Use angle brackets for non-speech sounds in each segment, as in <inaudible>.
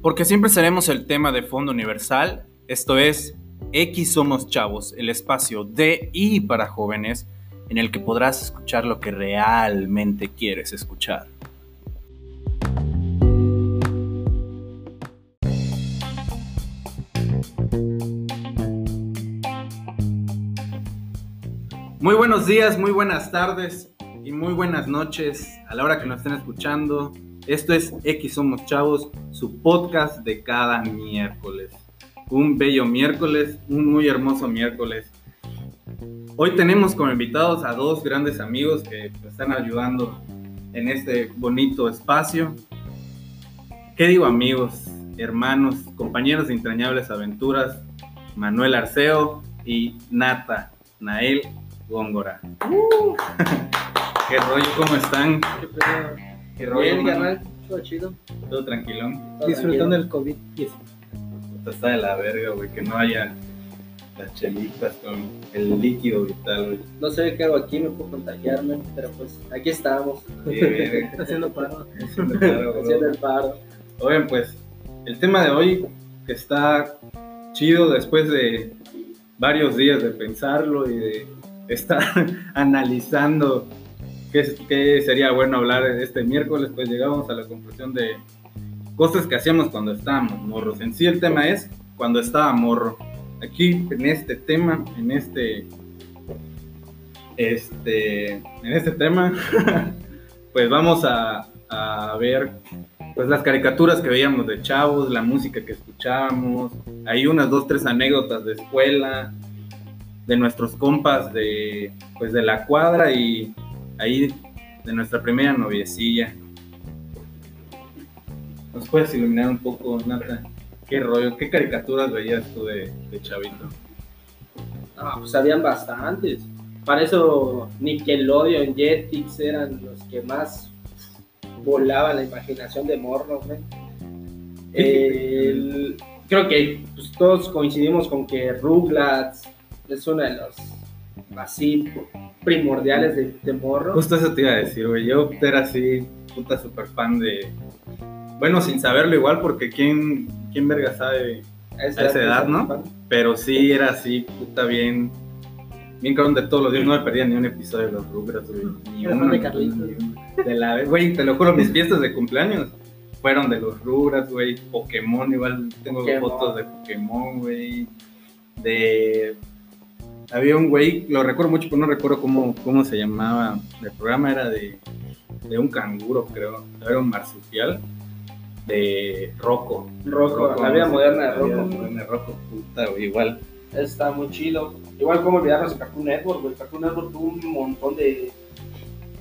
Porque siempre seremos el tema de fondo universal, esto es X Somos Chavos, el espacio de y para jóvenes en el que podrás escuchar lo que realmente quieres escuchar. Muy buenos días, muy buenas tardes y muy buenas noches a la hora que nos estén escuchando. Esto es X Somos Chavos, su podcast de cada miércoles. Un bello miércoles, un muy hermoso miércoles. Hoy tenemos como invitados a dos grandes amigos que están ayudando en este bonito espacio. ¿Qué digo amigos, hermanos, compañeros de entrañables aventuras? Manuel Arceo y Nata, Nael Góngora. Uh. <laughs> ¿Qué rollo? ¿Cómo están? ¿Qué? ¿Qué rollo? Carnal. Todo chido. Todo tranquilón. Disfrutando del COVID-19. Puta, Está de la verga, güey, que no haya las chelitas con el líquido vital, güey. No sé qué hago aquí, me puedo contagiarme, pero pues aquí estamos. <laughs> Haciendo paro. Haciendo paro, haciendo el paro. Oigan, pues, el tema de hoy que está chido después de varios días de pensarlo y de estar <laughs> analizando qué, sería bueno hablar este miércoles, pues llegamos a la conclusión de cosas que hacíamos cuando estábamos morros. En sí el tema es cuando estaba morro. Aquí en este tema, en este, este, en este tema, <laughs> pues vamos a, a ver pues las caricaturas que veíamos de chavos, la música que escuchábamos, hay unas dos, tres anécdotas de escuela, de nuestros compas de, pues de la cuadra y ahí de nuestra primera noviecilla. ¿Nos puedes iluminar un poco, Nata? ¿Qué rollo? ¿Qué caricaturas veías tú de, de chavito? Ah, pues habían bastantes. Para eso Nickelodeon, Jetix eran los que más volaban la imaginación de morro, güey. El- creo que pues, todos coincidimos con que Rugrats es uno de los así primordiales de, de morro. Justo eso te iba a decir, güey. Yo era así, puta super fan de... Bueno, sin saberlo igual, porque ¿quién, quién verga sabe a a esa edad, ¿no? Pero sí era así, puta bien. Bien cabrón de todos los días, no me perdía ni un episodio de los Rugrats, güey. Ni uno. de Carlitos. De la güey, te lo juro, mis fiestas de cumpleaños fueron de los Rugrats, güey. Pokémon, igual tengo Pokémon. fotos de Pokémon, güey. De. Había un güey, lo recuerdo mucho, pero no recuerdo cómo, cómo se llamaba. El programa era de, de un canguro, creo. Era un marsupial. De Rocco. Rocco, la vida moderna de la vida Rocco. moderna de Rocco, puta, güey, igual. Está muy chido. Igual como olvidarnos de Cartoon Network, güey. Cartoon Network tuvo un montón de,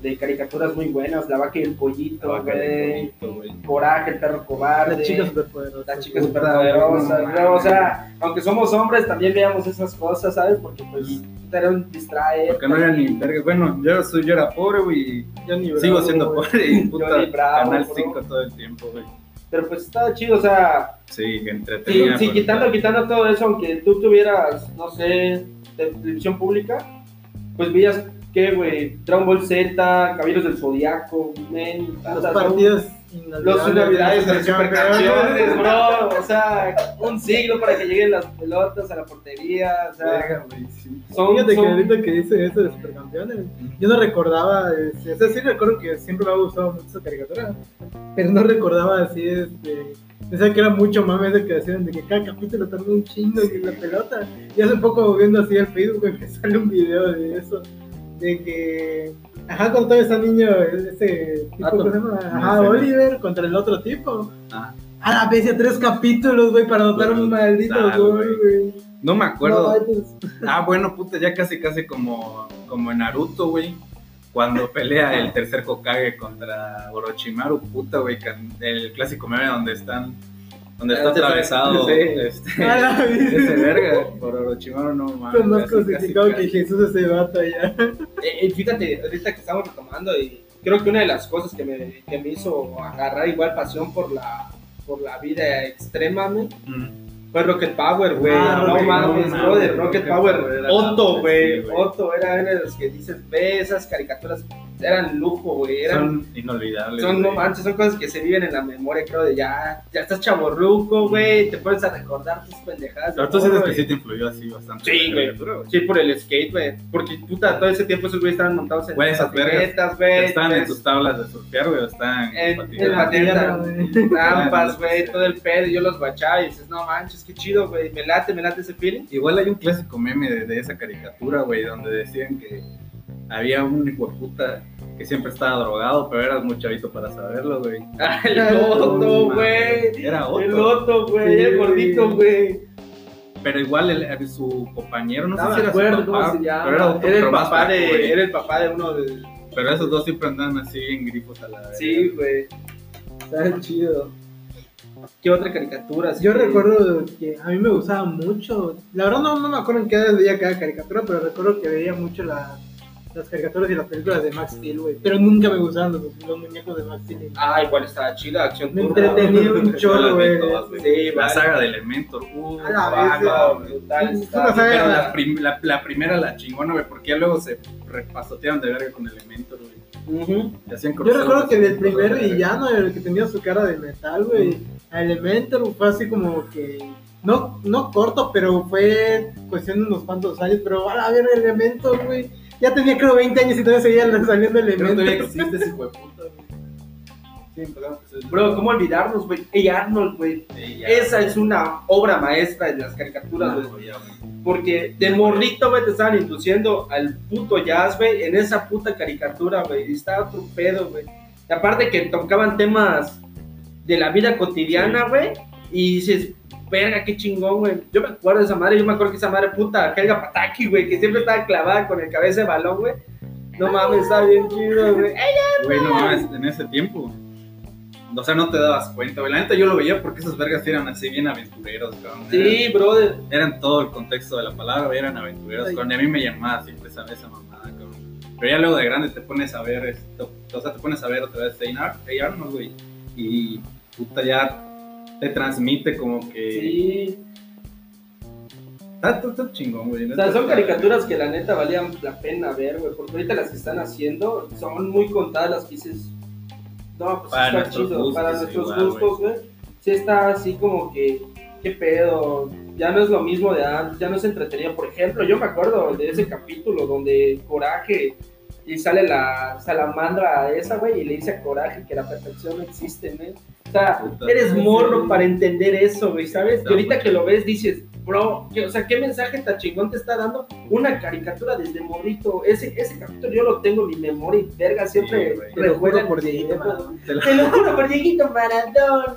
de caricaturas muy buenas. La vaca y el pollito, Vaca güey. de pollito, güey. Coraje, el perro cobarde. La chica superpoderosa. La chica Puta, superpoderosa. no güey. O sea, aunque somos hombres, también veíamos esas cosas, ¿sabes? Porque pues era un distraer. Porque no era ni verga. Bueno, yo, soy, yo era pobre, güey. Yo ni Sigo bravo, siendo güey. pobre y puta, Bravo, Canal bro. 5 todo el tiempo, güey. Pero pues estaba chido, o sea, Sí, que sí, entretenía. sí, quitando, quitando todo eso, aunque tú tuvieras, no sé, televisión pública, pues veías que, güey, Dragon Ball Z, Caballeros del Zodiaco, men, Los partidos Los navidades de supercampeones, bro. O sea, un siglo para que lleguen las pelotas a la portería. O sea, Verga, sí. son, Fíjate que ahorita que dice eso de supercampeones, yo no recordaba, o sea, sí recuerdo que siempre me ha gustado mucho esa caricatura, pero no recordaba así, este, pensaba que era mucho mame ese que hacían de que cada capítulo tarda un chingo y la pelota. Y hace poco viendo así el Facebook <laughs> me sale un video de eso, de que, ajá, todavía está niño, ese tipo. ¿cómo se llama? Ajá, No sé. Oliver contra el otro tipo. Ah, A la vez, tres capítulos, güey, para anotar un maldito güey. güey. no me acuerdo. No, pues, Ah, bueno, puta, ya casi, casi como, como en Naruto, güey. Cuando pelea el tercer Hokage contra Orochimaru, puta, güey. El clásico meme donde están. Donde está atravesado <laughs> sí. este, <laughs> ese verga por Orochimaru, no mames. Pues más crucificado que. Jesús ese vato allá. <laughs> Eh, eh, fíjate, ahorita que estamos retomando, y creo que una de las cosas que me, que me hizo agarrar igual pasión por la, por la vida extrema, Mm. fue Rocket Power, güey. Ah, no Rocket mames, Power, brother, Rocket Rocket Power Otto, güey. Otto era uno de los que dices, ve esas caricaturas eran lujo, güey. Eran, Son inolvidables. son, no güey. manches, son cosas que se viven en la memoria, creo, de ya, ya estás chaborruco, güey, te pones a recordar tus pendejadas. de Pero tú sientes que güey. sí te influyó así bastante. Sí, la güey. caricatura, güey. Sí, por el skate, güey. Porque, puta, todo ese tiempo esos güeyes estaban montados en Güey, esas vergas patinetas, güey. Estaban en tus tablas de surfear, güey, estaban en, en güey. trampas, <laughs> güey, todo el pedo, yo los bachaba y dices, no manches, qué chido, güey, me late, me late ese feeling. Igual hay un clásico meme de, de esa caricatura, güey, donde decían que había un hijo de puta que siempre estaba drogado, pero eras muy chavito para saberlo, güey. <laughs> Ah, el Loto, No, güey. Era El otro. Loto, güey, Sí, el gordito, güey. Pero igual el- el- su compañero, no, No sé si era acuerdo su papá, cómo se llama. pero era otro, Era el papá de, güey. era el papá de uno de... Pero esos dos siempre andaban así en grifos a la Sí, güey. Está chido. ¿Qué otra caricatura? Yo que- recuerdo que a mí me gustaba mucho. La verdad no, no me acuerdo en qué edad veía cada caricatura, pero recuerdo que veía mucho la- las caricaturas y las películas de Max Steel, güey. Pero nunca me gustaban los, los muñecos de Max Steel. Ah, igual estaba chida, acción Me entretenía un chorro, güey. Sí, la vale. saga de Elementor. Uh, A la ah, vez, no, güey. brutal, Es está una bien, saga- Pero la, prim- la, la primera la chingona, güey, porque ya luego se repasotearon de verga con Elementor, güey. Yo recuerdo que del crossover, primer villano, el que tenía su cara de metal, güey, a Elementor fue así como que. No, no corto, pero fue cuestión de unos cuantos años. Pero a la ver, Elementor, güey. Ya tenía creo 20 años y todavía seguía saliendo Creo que todavía existe ese hijo de puta, güey. Sí, perdón. pues, Bro, ¿cómo olvidarnos, güey? Ey, Arnold, güey. Esa es una obra maestra de las caricaturas, güey. Porque de morrito, güey, te estaban induciendo al puto jazz, güey, en esa puta caricatura, güey. Y estaba otro pedo, güey. Y aparte que tocaban temas de la vida cotidiana, güey. Y dices, verga, qué chingón, güey. Yo me acuerdo de esa madre, yo me acuerdo que esa madre puta, Helga Pataki, güey, que siempre estaba clavada con el cabeza de balón, güey. No mames, está bien chido, güey. Ey, Güey, no mames, en ese tiempo. O sea, no te dabas cuenta, güey. La neta yo lo veía porque esos vergas eran así bien aventureros, cabrón. Sí, brother. Eran, eran todo el contexto de la palabra, güey, eran aventureros. Cabrón. Y a mí me llamaba siempre esa, esa mamada, cabrón. Pero ya luego de grande te pones a ver esto, o sea, te pones a ver otra vez Hey Ar- Hey Arnold, güey. Y puta ya te transmite como que. Sí. Está, está- está chingón, güey. O sea, son caricaturas que la neta valían la pena ver, güey. Porque ahorita las que están haciendo son muy contadas las que dices. No, pues Para está chido. gustos, para nuestros igual, gustos, güey. Sí está así como que. ¿Qué pedo? Ya no es lo mismo de antes, ya no es entretenido. Por ejemplo, yo me acuerdo de ese capítulo donde Coraje y sale la salamandra esa, güey, y le dice a Coraje que la perfección no existe, güey. O sea, eres morro para entender eso, güey, ¿sabes? Está Y ahorita que lo ves dices, bro, ¿qué- o sea, ¿qué mensaje tan chingón te está dando una caricatura desde morrito? Ese, ese capítulo yo lo tengo en mi memoria y verga, siempre Sí. Te lo recuerda juro por Dieguito. Te Te lo juro por Dieguito Maradona.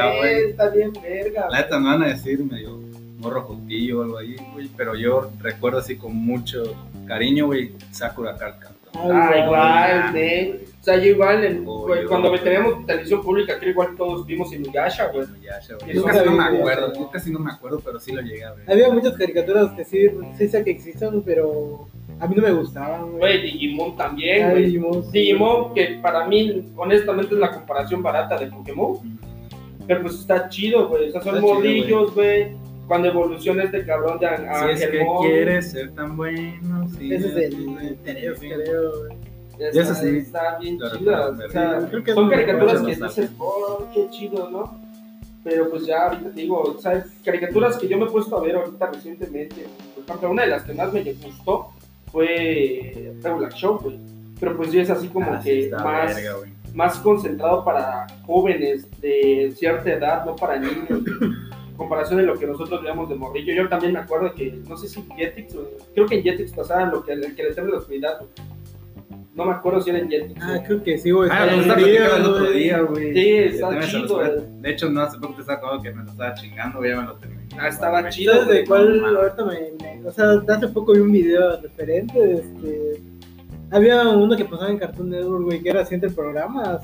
Ah, güey. <laughs> Está bien verga. La neta me van a decir medio morro jotillo o algo ahí, güey. Pero yo recuerdo así con mucho cariño, güey, Sakura Card Captor. Ah, igual, ¿eh? O sea, yo igual, en- Oh, güey, yo- cuando teníamos televisión pública, creo igual todos vimos Inuyasha, güey. Güey. Yo casi no me acuerdo, güey. yo casi no me acuerdo, pero sí lo llegué a ver. Había muchas caricaturas que sí, sí sé que existen, pero a mí no me gustaban, Güey, Digimon también, Ah, güey. Digimon, sí. Digimon, que para mí, honestamente, es la comparación barata de Pokémon. Pero pues está chido, güey. O sea, son morrillos, güey. Cuando evoluciona este cabrón de Si es que Angelmon, quieres ser tan bueno, sí. Ese es el, el sí. creo. güey. Está, sí, está bien lo chidas. O sea, sí, creo que son caricaturas que dices, oh, qué chido, ¿no? Pero pues ya ahorita te digo, ¿sabes? Caricaturas que yo me he puesto a ver ahorita recientemente. Por ejemplo, una de las que más me gustó fue Regular Show, güey. Pero pues ya es así como Ah, que más, verga, más concentrado para jóvenes de cierta edad, no para niños. En comparación de lo que nosotros veíamos de morrillo. Yo también me acuerdo que, no sé si en Jetix, creo que en Jetix pasaban lo que el que le teme la oscuridad. güey. No me acuerdo si era en Jetix. Ah, creo que sí, güey. Ah, lo estaba platicando el otro día, güey. Sí, los chido, güey. De hecho, no hace poco te estaba acordando que me lo estaba chingando, güey, ya me lo terminé. Ah, estaba chido. ¿Sabes de cuál No, ahorita me, me- O sea, hace poco vi un video referente. Este, había uno que pasaba en Cartoon Network, güey, que era así entre programas.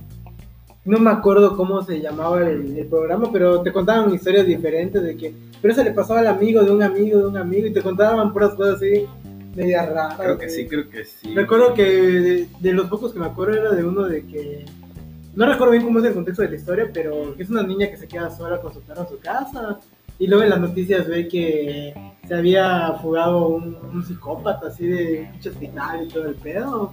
No me acuerdo cómo se llamaba el, el programa, pero te contaban historias diferentes de que. Pero eso le pasaba al amigo de un amigo de un amigo y te contaban puras cosas así, medias raras. Creo que sí, creo que sí. Recuerdo que de, de los pocos que me acuerdo era de uno de que. No recuerdo bien cómo es el contexto de la historia, pero que es una niña que se queda sola con su perro en su casa. Y luego en las noticias ve que se había fugado un, un psicópata así de pinche hospital y todo el pedo.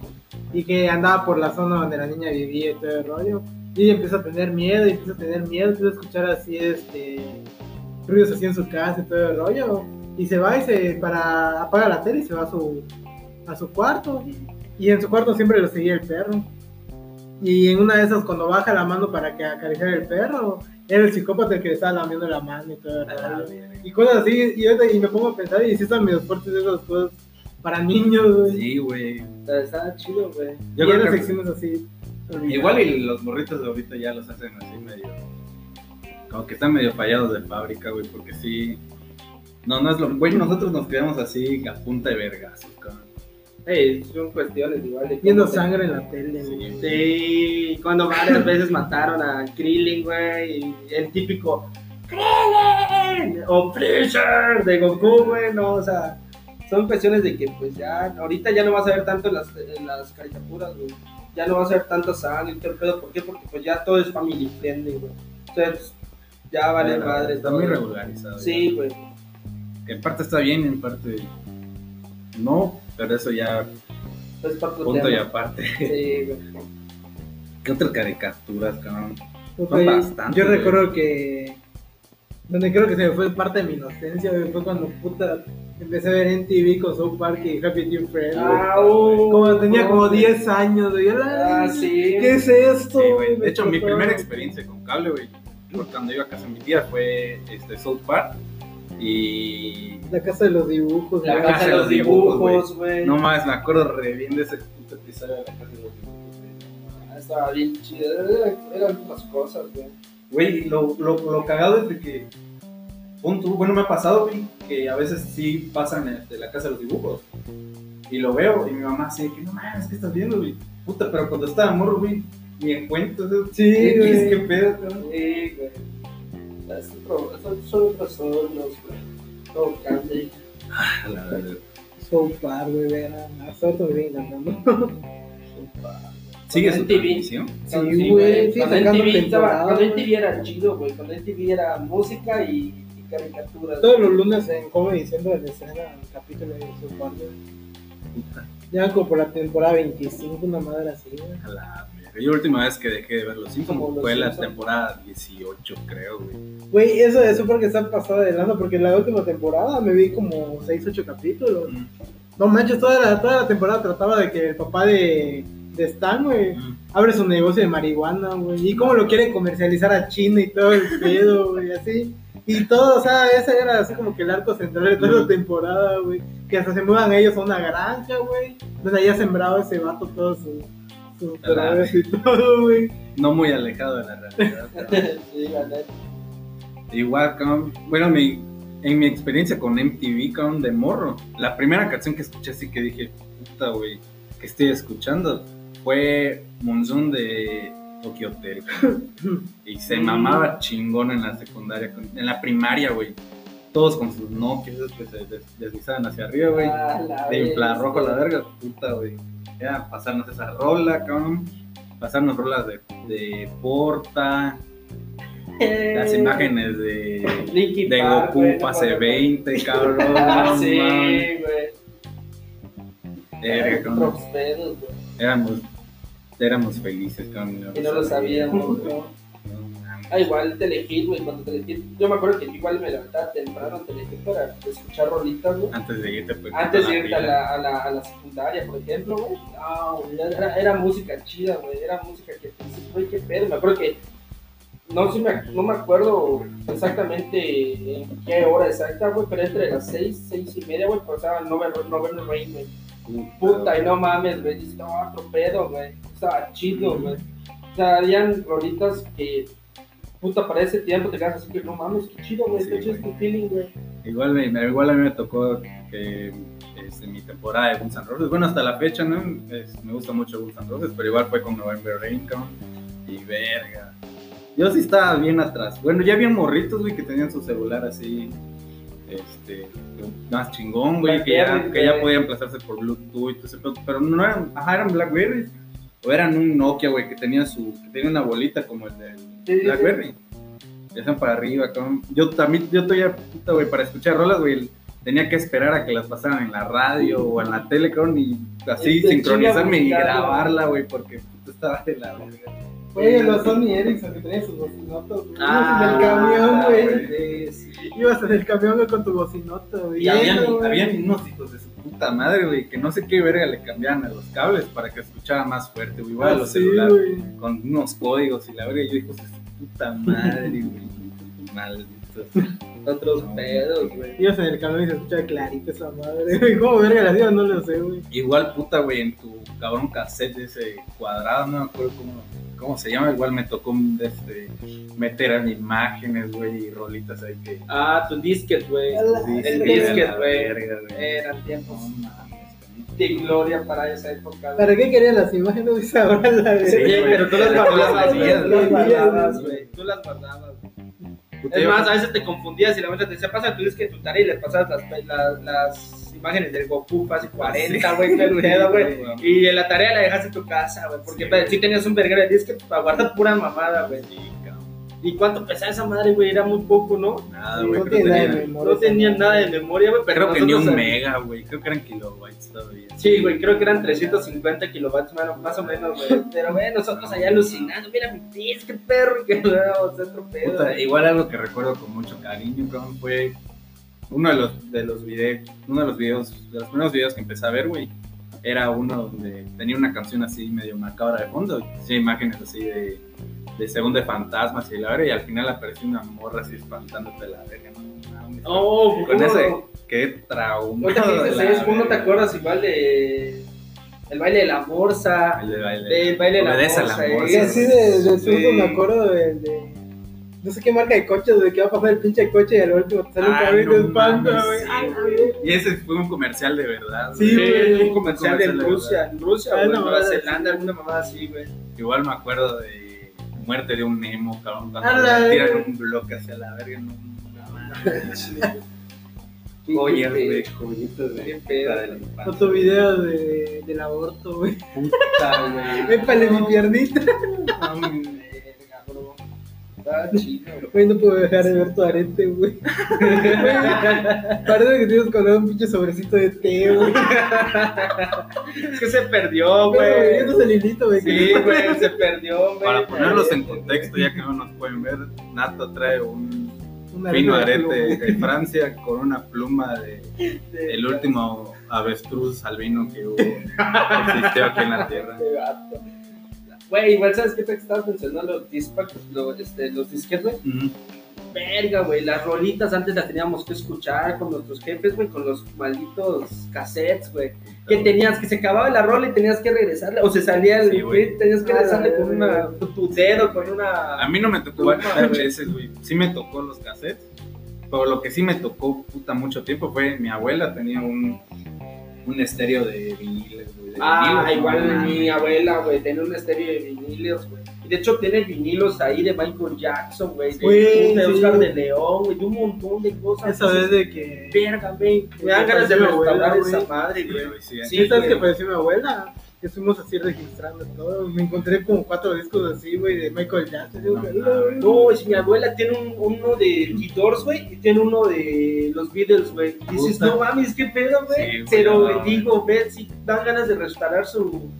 Y que andaba por la zona donde la niña vivía y todo el rollo. Y ella empieza a tener miedo, y empieza a tener miedo, empieza a escuchar así este ruidos así en su casa y todo el rollo. Y se va y se para apaga la tele y se va a su a su cuarto. Y en su cuarto siempre lo seguía el perro. Y en una de esas, cuando baja la mano para que acariciar el perro, era el psicópata el que le estaba lamiendo la mano y todo el rollo. Y cosas así, y, ahorita- y me pongo a pensar, y sí están medio fuertes esas cosas para niños, güey. Sí, güey. Está chido, güey. y Yo en creo las que secciones así. Igual y los morritos de ahorita ya los hacen así medio. Como que están medio fallados de fábrica, güey, porque sí. No, no es lo. Güey, nosotros nos quedamos así a punta de vergazos, cabrón. Ey, son cuestiones igual de Viendo sangre en la tele, güey. Sí. Sí, cuando varias veces mataron a Krillin, güey, y el típico Krillin o Freezer de Goku, güey, no, o sea, son cuestiones de que pues ya, ahorita ya no vas a ver tanto en las, en las caricaturas, güey, ya no vas a ver tanta sangre y todo el pedo, ¿por qué? Porque pues ya todo es family friendly, güey, entonces ya vale madre Está todo. muy regularizado. Sí, güey, Que en parte está bien, en parte. No, pero eso ya. es para Punto y tema. aparte. Sí, güey. ¿Qué otras caricaturas, cabrón? Güey, bastantes, Yo güey. recuerdo que. Donde creo que se me fue parte de mi inocencia, güey, fue cuando puta empecé a ver en TV con South Park y Happy Team Friends. Ah, uh, Como tenía como no, 10 años, güey. la- Ah, sí. ¿Qué es esto? Sí, güey. De hecho, mi primera experiencia con cable, güey, cuando iba a casa de mi tía, fue este, South Park. Y. La casa de los dibujos, La güey. casa de los dibujos, güey. No más, me acuerdo re bien de ese puto episodio de la casa de los dibujos, güey. Ah, Estaba bien chido. Eran, eran otras cosas, güey. Güey, lo, lo, lo cagado es de que. Pon tú, bueno, me ha pasado, güey, que a veces sí pasan de la casa de los dibujos. Y lo veo, y mi mamá así, que no mames, ¿qué estás viendo, güey? Puta, pero cuando estaba morro, güey, ni en. Sí, ¿Qué, güey. qué pedo, cabrón? Sí, güey. Es otro- son- Son otros órganos, güey. Todo cambia. La. South Park, güey, me viene encantando. ¿Sigue su transmisión? Sí, güey, sí, Cuando MTV, estaba, cuando. MTV era chido, güey. Cuando MTV era música y caricaturas. Todos los lunes en Comedy Central les estrena un capítulo de güey. Puta, Ya como por la temporada 25, una madre así, güey. a la. Yo la última vez que dejé de ver Los Simpsons Como Los fue la temporada 18, creo, güey. Güey, eso es súper que está pasado de lanza porque en la última temporada me vi como 6, 8 capítulos. Mm. No manches, toda la, toda la temporada trataba de que el papá de, de Stan, güey, Mm. abre su negocio de marihuana, güey. Y cómo lo quiere comercializar a China y todo el pedo, güey, así. Y todo, o sea, ese era así como que el arco central de toda la temporada, güey. Que hasta se muevan ellos a una granja, güey. Donde haya sembrado ese vato todo su... Drogas y todo, güey. No muy alejado de la realidad. cabrón. <laughs> sí, la neta. Igual, cabrón, bueno, mi, en mi experiencia con MTV, cabrón, de morro, la primera canción que escuché así que dije, puta, güey, que estoy escuchando, fue Monzón de Tokyo Hotel. cabrón. <laughs> Y se mamaba chingón en la secundaria, en la primaria, güey. Todos con sus Nokia, esos que se des- deslizaban hacia arriba, güey. Ah, De infrarrojo a la verga, puta, güey. Era pasarnos esa rola, cabrón. Pasarnos rolas de, de Porta, las imágenes de, de Park, Goku güey, pase mames. 20, <laughs> cabrón. Ah, sí, güey. Éramos, éramos felices, cabrón. Y no lo sabíamos, güey. No. Ah, igual Telehit, güey, cuando Telehit, yo me acuerdo que igual me levantaba temprano Telehit para escuchar rolitas, güey. Antes de irte, pues. Antes con de irte a la, a, la, a la secundaria, por ejemplo, güey. No, güey, era, era música chida, güey. Era música que, dices, güey, qué pedo. Me acuerdo que, no, sí me, no me acuerdo exactamente en qué hora exacta, güey, pero entre las seis, seis y media, güey, pasaba Novel Novel Rain, güey. Puta, y no mames, güey, estaba otro pedo, güey. Estaba chido, güey. O sea, habían rolitas que, puta, para ese tiempo te quedas así que, no mames, qué chido, güey, Sí, qué chido es güey. tu feeling, güey. Igual, me- igual a mí me tocó que este, mi temporada de Guns N' Roses, bueno, hasta la fecha, ¿no? Es- me gusta mucho Guns N' Roses, pero igual fue con November Rain, cabrón, y verga. Yo sí estaba bien atrás. Bueno, ya había morritos, güey, que tenían su celular así, este, más chingón, güey, que ya, que ya podían plazarse por Bluetooth y todo ese pedo, pero no eran, ajá, eran Blackberry, o eran un Nokia, güey, que tenía su, que tenía una bolita como el del Sí. Blackberry. ya para arriba, cabrón. Yo también, yo todavía, puta, güey, para escuchar rolas, güey, tenía que esperar a que las pasaran en la radio o en la tele, cabrón, y así De sincronizarme y grabarla, güey, porque puta, estaba de la verga. Oye, los Sony Ericsson que tenían sus bocinotas, güey. Ah, Ibas en el camión, güey. sí. Ibas en el camión güey, con tu bocinota, güey. Y habían, habían unos hijos de su puta madre, güey, que no sé qué verga le cambiaban a los cables para que escuchara más fuerte, güey, igual a Ah, los sí, celulares. con unos códigos y la verga, y yo de su puta madre, güey. <laughs> Malditos. <laughs> Otros pedos, güey. Ibas en el camión y se escuchaba clarito esa madre. <laughs> ¿Cómo verga la iba? No lo sé, güey. Igual, puta, güey, en tu cabrón cassette ese cuadrado, no me acuerdo cómo, cómo se llama, igual me tocó este, meter en imágenes, güey, y rolitas ahí que... Ah, tu disquet, güey. El disquet, güey. Eran tiempos de gloria para esa época. ¿Para qué querían las imágenes <laughs> de esa hora, la Sí, pero tú las Pero tú las guardabas, güey. veías, Tú las guardabas, güey. Es más, a veces te confundías y la maestra te decía, pasa tu disquet tu tarea y le pasabas las, las, las imágenes del Goku, casi 40, güey, pedo, güey. Y en la tarea la dejaste en tu casa, güey, porque Sí. si tenías un verguero de disquet para guardar pura mamada, güey. ¿Y cuánto pesaba esa madre, güey? Era muy poco, ¿no? Nada, No güey, pero tiene nada de tenía- memoria. No tenían nada de memoria, güey, Creo que ni un mega, güey, creo que eran kilobytes todavía. Sí, güey, creo que eran 350 kilobytes más, más o menos, güey. <laughs> Pero, güey, nosotros allá alucinando, mira mi disque, perro, y que no, otro pedo. Puta, igual algo que recuerdo con mucho cariño, cabrón, fue uno de los de los videos, uno de los videos, de los primeros videos que empecé a ver, güey. Era uno donde tenía una canción así medio macabra de fondo, sí, imágenes así de, de según de fantasmas y la verga, y al final apareció una morra así espantándote la verga, no. Oh, con ¿cómo ese, qué trauma. Ahorita que dices la eso, ¿cómo no te acuerdas igual de. El baile de la morsa? El de baile, de la morsa, la eh. morsa. Y así de, de Sí. me acuerdo de, de- No sé qué marca de coches, de que va a pasar el pinche coche y al último te sale un cabrón espanta, mames, güey. Y ese fue un comercial de verdad. Sí, güey. un comercial en Rusia, en Rusia, en Nueva Zelanda, sí. alguna mamada así, güey. Igual me acuerdo de Muerte de un Nemo, cabrón, cuando le tiran un bloque hacia la verga. No, qué güey. Otro video de, del aborto, güey. Puta, güey. <laughs> Épale mi piernita. <laughs> Está chido, güey. Güey, no puedo dejar de ver tu arete, güey. <laughs> Parece que tienes colgado un pinche sobrecito de té, güey. <laughs> Es que se perdió, Güey, güey. esto es el hilito, güey. Sí, güey, se perdió, güey. Para ponerlos en contexto, ya que no nos pueden ver, Nato trae un fino arete de arete pluma. de Francia con una pluma de De- el último avestruz albino que hubo, que existió aquí en la Tierra. Güey, igual sabes qué te estabas mencionando los dispacs, los, este, los disquetes, güey. Ujú. Verga, güey, las rolitas antes las teníamos que escuchar con nuestros jefes, güey, con los malditos cassettes, güey. Que tenías, que se acababa la rola y tenías que regresarle, o se salía el Sí, güey. tenías que Ah, regresarle con una, con tu dedo, con una... A mí no me tocó Pluma, VHS, güey. Sí me tocó los cassettes. Pero lo que sí me tocó puta mucho tiempo fue mi abuela tenía un, un estéreo de de Ah, vinilos, igual no mi abuela, güey, tenía un estéreo de vinilos, güey. Y de hecho tiene vinilos ahí de Michael Jackson, güey, de. Oscar de León, güey, de un montón de cosas. Esa vez de que. Verga, güey. Me dan ganas de Pareció mi abuela, restaurar güey. esa madre, Sí, güey. sí, Sí, ¿Sí sabes pareció mi abuela? Que fuimos así registrando todo. Me encontré como cuatro discos así, güey, de Michael Jackson. No, no, No, es mi abuela tiene un, uno de The Doors, güey, y tiene uno de los Beatles, güey. Dices, no mames, qué pedo, güey. Sí, Pero, güey, digo, ve, si dan ganas de restaurar su.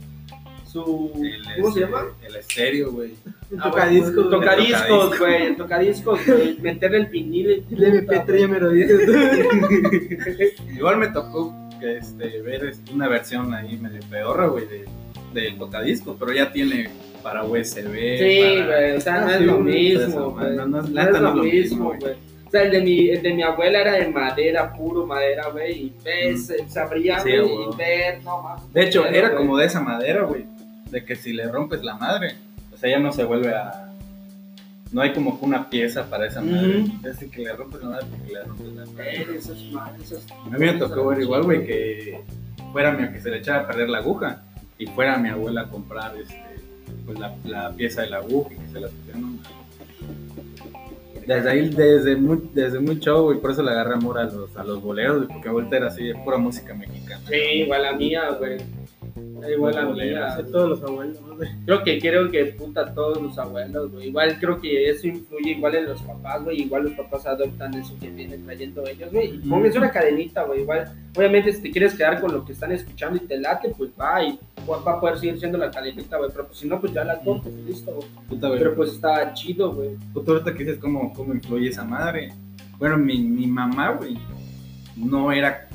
su El, ¿Cómo se este, llama? El estéreo, güey. El Ah, tocadiscos. Tocadiscos, güey, el tocadiscos, güey. Meterle el vinil. El MP3 ya me lo dices. Igual me tocó que, este, ver este, una versión ahí medio pedorra, güey, de, del tocadiscos, pero ya tiene para USB. Sí, güey, o sea, no Ah, es lo eso, mismo, güey. no, es lo mismo, güey. O sea, el de, mi, el de mi abuela era de madera, puro madera, güey, y ves, se abría, Sí, güey, güey. y ver, no mames. De hecho, era güey. como de esa madera, güey. De que si le rompes la madre, o sea, ya no se vuelve a. No hay como que una pieza para esa madre. Es que le rompes la madre porque le rompes la madre. Eh, esos ma- esos- A mí me tocó ver igual, güey, que fuera mi, que se le echara a perder la aguja y fuera mi abuela a comprar este, pues, la, la pieza de la aguja y que se la pusiera. no, Desde ahí, desde muy, desde muy chavo, güey, por eso le agarré amor a los, a los boleros, porque abuelita era así de pura música mexicana. Sí, igual la mía, güey. Igual la boleras. mía. De todos los abuelos, ¿no? Creo que creo que puta todos los abuelos, güey. Igual creo que eso influye igual en los papás, güey. Igual los papás adoptan eso que vienen trayendo ellos, güey. Y Ujú. pónganse una cadenita, güey. Igual, obviamente, si te quieres quedar con lo que están escuchando y te late, pues va y va a poder seguir siendo la cadenita, güey. Pero pues si no, pues ya la cortas y listo, güey. Puta, güey. Pero pues está chido, güey. Puta, ahorita que dices cómo, cómo influye esa madre. Bueno, mi, mi mamá, güey, no era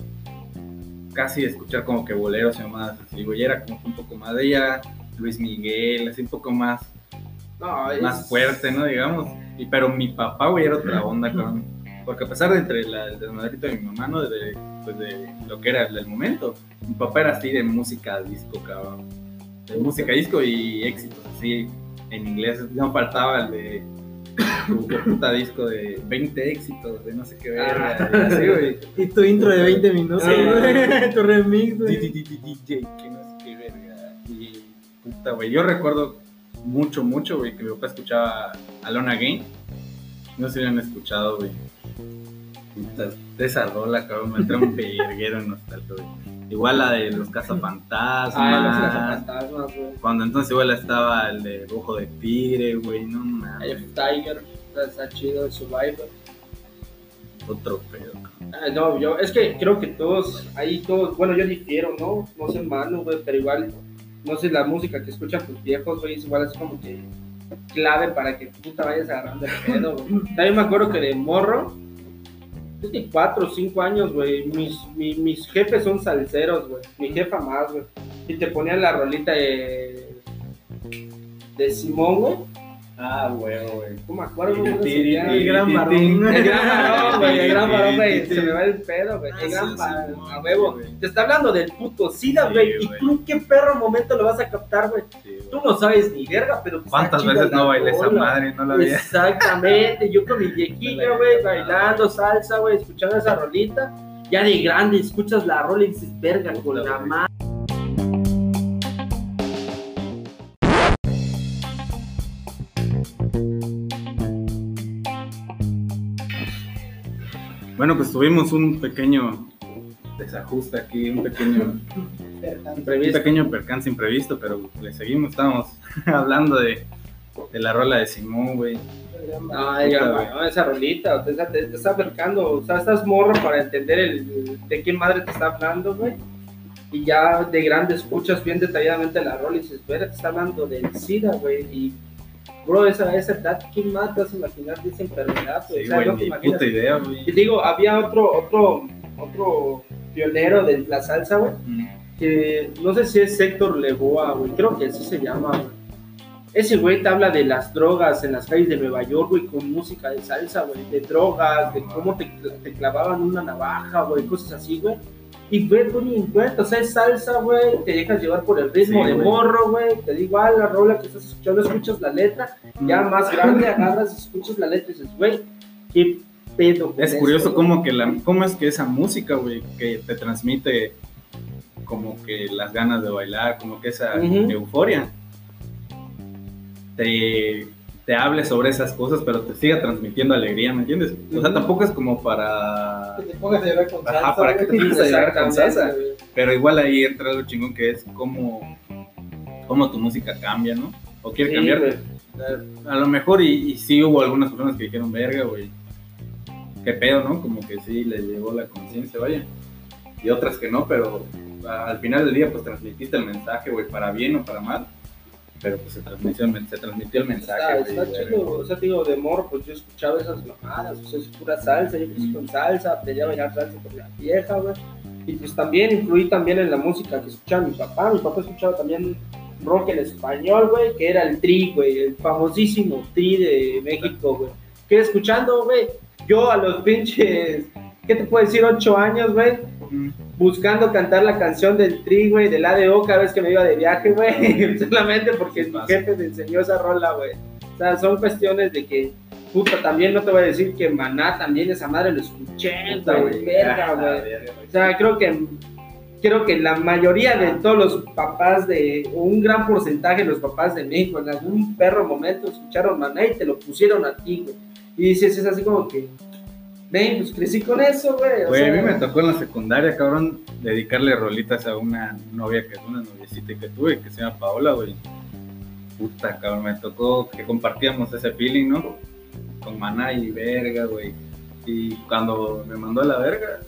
casi escuchar como que boleros y más así, güey. Era como que un poco más de ella, Luis Miguel, así un poco más, No, es... más fuerte, ¿no? Digamos. Y, pero mi papá, güey, era otra onda, cabrón. Porque a pesar de entre la, el desmadrito de mi mamá, ¿no? De, pues de lo que era el momento, mi papá era así de música disco, cabrón. De música disco y éxitos, así, en inglés. No faltaba el de tu puta disco de 20 éxitos, de no sé qué verga. Ah. y así, güey. Y tu intro de 20 minutos, güey. <laughs> tu remix, güey. DJ, que no sé qué verga. Y puta, güey. Yo recuerdo mucho, mucho, güey, que mi papá escuchaba Alone Again. No sé si lo han escuchado, güey. Puta, esa rola, cabrón, me entró un verguero en nostalgia, güey. Igual la de los cazafantasmas. Ah, los cazafantasmas, güey. Cuando entonces igual estaba el de Ojo de Tigre, güey, no mames. Tiger, está chido, el Survivor. Otro pedo. Ah, no, yo, es que creo que todos, ahí todos, bueno, yo difiero, ¿no? No sé, mano, güey, pero igual, no sé, la música que escuchan tus viejos, güey, es igual, es como que clave para que puta vayas agarrando el pedo, güey. También me acuerdo que de morro, es que cuatro o cinco años, güey, mis, mi- mis jefes son salseros, güey, mi jefa más, güey, y te ponían la rolita de, de Simón, güey, Ah, güey, güey. no me acuerdo, cómo. El gran varón. El gran varón, güey, el gran varón, güey, se me va el pedo, güey, el Ah, gran sí, varón, a huevo, güey. te está hablando del puto SIDA, Sí, güey, y tú qué perro momento lo vas a captar, güey, tú no sabes ni verga, pero... está ¿Cuántas veces no bailé esa madre? No la había. Exactamente, yo con mi viejillo, güey, bailando salsa, güey, escuchando esa rolita, ya de grande escuchas la rola y dices, verga, con la madre. Bueno, pues tuvimos un pequeño desajuste aquí, un pequeño, un pequeño percance imprevisto, pero le seguimos, estábamos <laughs> hablando de, de la rola de Simón, güey. Ay, no, esa rolita, te, te, te está acercando, o sea, estás morro para entender el, de qué madre te está hablando, güey. Y ya de grande escuchas bien detalladamente la rola y dices, espera, te está hablando del SIDA, güey. Y, bro, esa, esa edad, ¿quién más te vas a imaginar de esa enfermedad? Sí, o sea, güey, no puta idea, Y güey. te digo, había otro, otro, otro pionero de la salsa, güey, Mm. que no sé si es Héctor Leboa, güey, creo que así se llama, güey. Ese güey te habla de las drogas en las calles de Nueva York, güey, con música de salsa, güey, de drogas, de cómo te, te clavaban una navaja, güey, cosas así, güey. Y, güey, tú ni en cuenta, o sea, es salsa, güey, te dejas llevar por el ritmo Sí, de morro, güey, te digo, ah, la rola que estás escuchando, escuchas la letra, ya más grande agarras, escuchas la letra y dices, güey, qué pedo. Es esto, curioso güey?" cómo que la, cómo es que esa música, güey, que te transmite como que las ganas de bailar, como que esa euforia, te, te hable sobre esas cosas, pero te siga transmitiendo alegría, ¿me entiendes? O sea, tampoco es como para... Que te pongas a llorar con Ajá, salsa, para que te pongas a llorar con salsa. Pero igual ahí entra algo chingón que es cómo, cómo tu música cambia, ¿no? O quiere Sí, cambiar. güey. A lo mejor, y, y sí hubo algunas personas que dijeron, verga, güey. Qué pedo, ¿no? Como que sí les llegó la conciencia, vaya. Y otras que no, pero al final del día, pues transmitiste el mensaje, güey, para bien o para mal. Pero pues se transmitió, se transmitió el mensaje, Está, está chido, o sea, digo, de morro, pues yo escuchaba esas mamadas, o sea, es pura salsa, yo crecí con salsa, aprendí a bailar salsa con la vieja, güey. Y pues también influí también en la música que escuchaba mi papá, mi papá escuchaba también rock en español, güey, que era el Tri, güey, el famosísimo Tri de México, güey. Que escuchando, güey, yo a los pinches, ¿qué te puedo decir? Ocho años, güey. Buscando cantar la canción del Tri, güey, del ADO cada vez que me iba de viaje, güey, <laughs> solamente porque mi jefe me enseñó esa rola, güey. O sea, son cuestiones de que, puta, también no te voy a decir que Maná también esa madre lo escuché, güey, verga, Ah, güey. O sea, creo que creo que la mayoría de todos los papás de, o un gran porcentaje de los papás de México en algún perro momento escucharon Maná y te lo pusieron a ti, güey. Y dices, es así como que, Ven, pues crecí con eso, güey. Güey, a mí me tocó en la secundaria, cabrón, dedicarle rolitas a una novia que es una noviecita que tuve, que se llama Paola, güey. Puta, cabrón, me tocó que compartíamos ese feeling, ¿no? Con maná y verga, güey. Y cuando me mandó a la verga,